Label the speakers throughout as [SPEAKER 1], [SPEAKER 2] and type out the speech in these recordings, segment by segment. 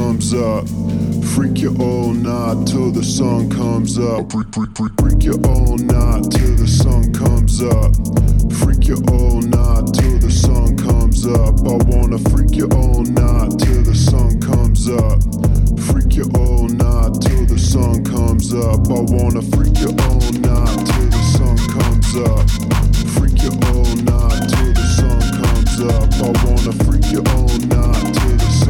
[SPEAKER 1] comes up. Freak your old night till the sun comes up. Freak, freak, freak, freak your old night till the sun comes up. Freak your old night till the sun comes up. I wanna freak your old night till the sun comes up. Freak your old night till the sun comes up. I wanna freak your old night till the sun comes up. Freak your old night till the sun comes up. I wanna freak your old night till the sun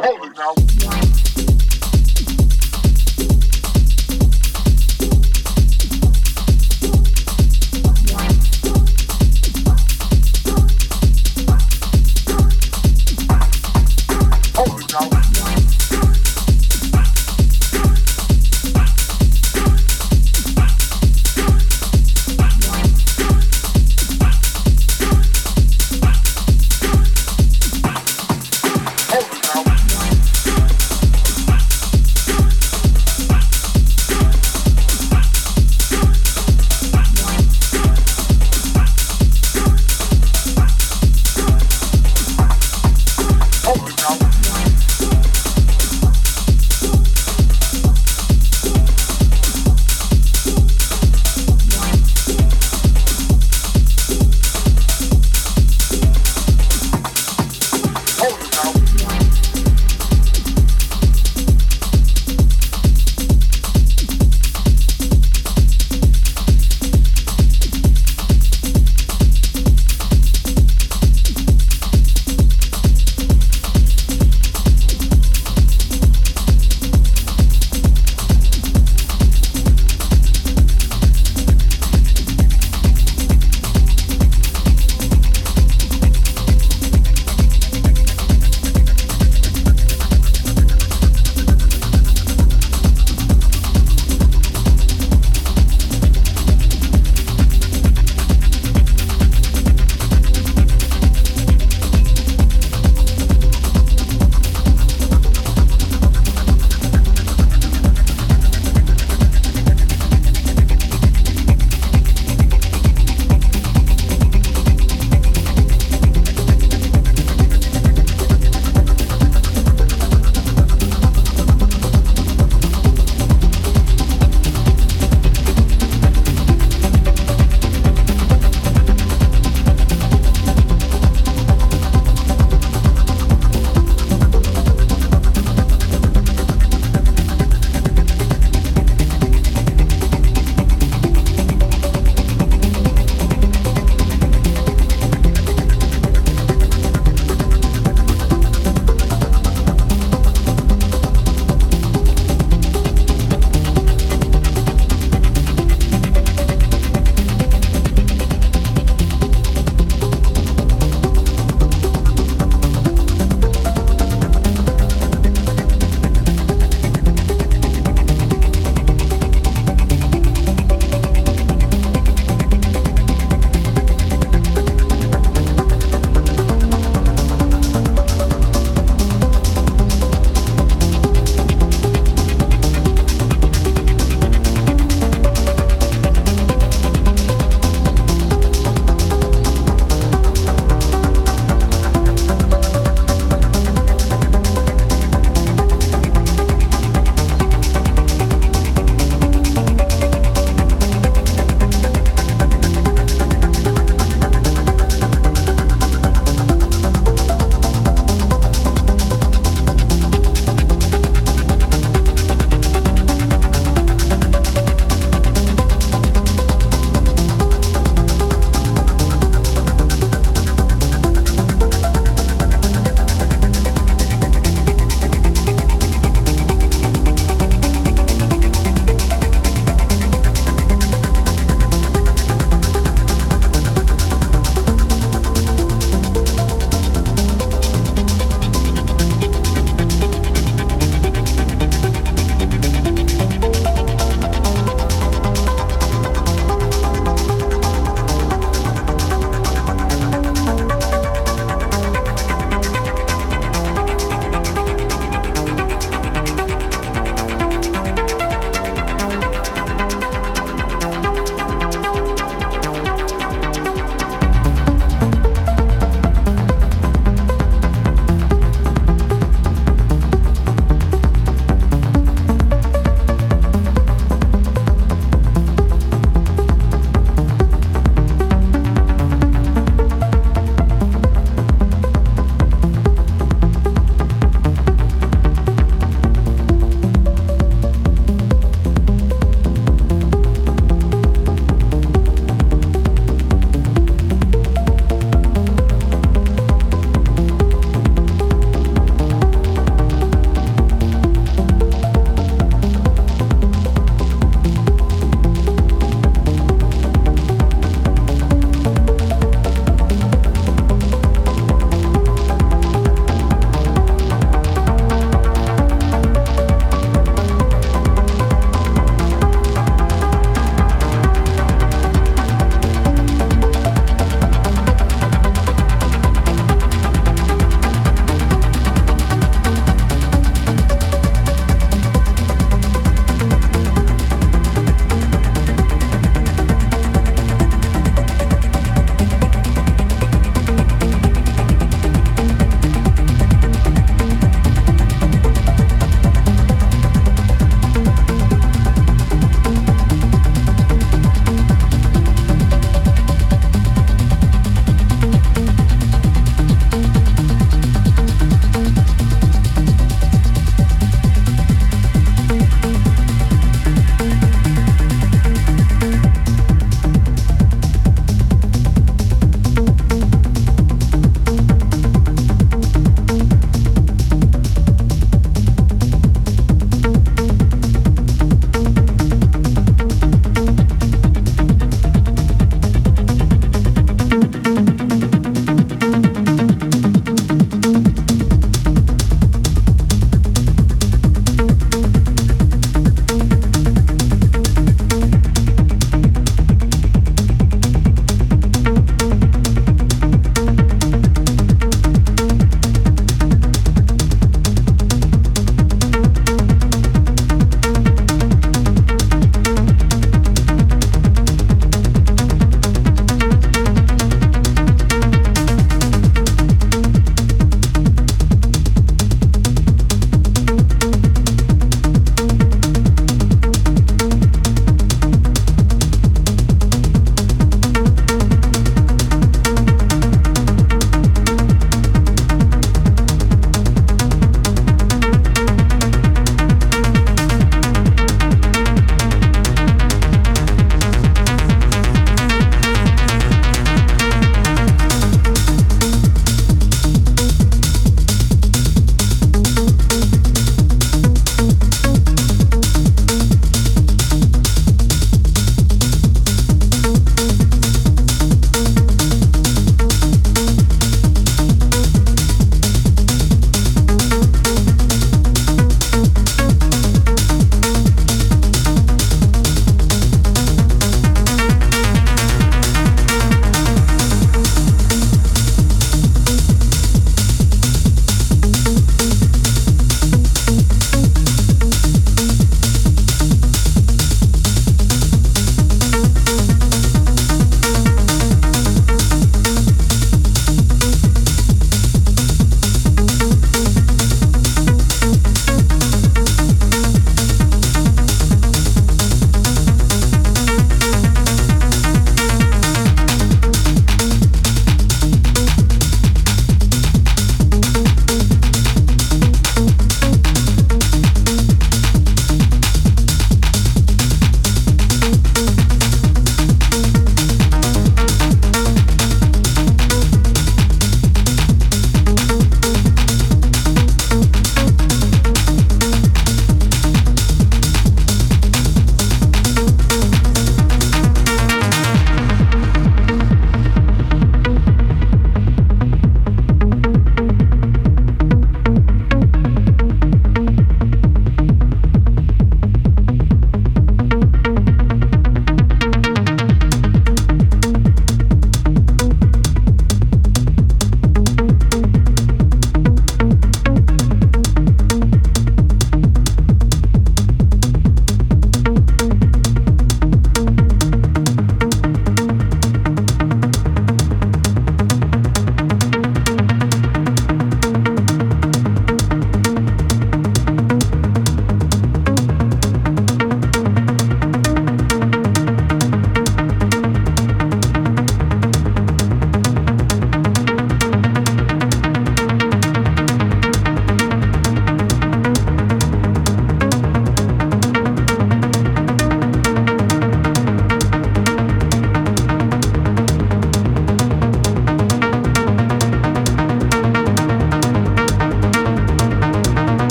[SPEAKER 1] Hold it
[SPEAKER 2] now.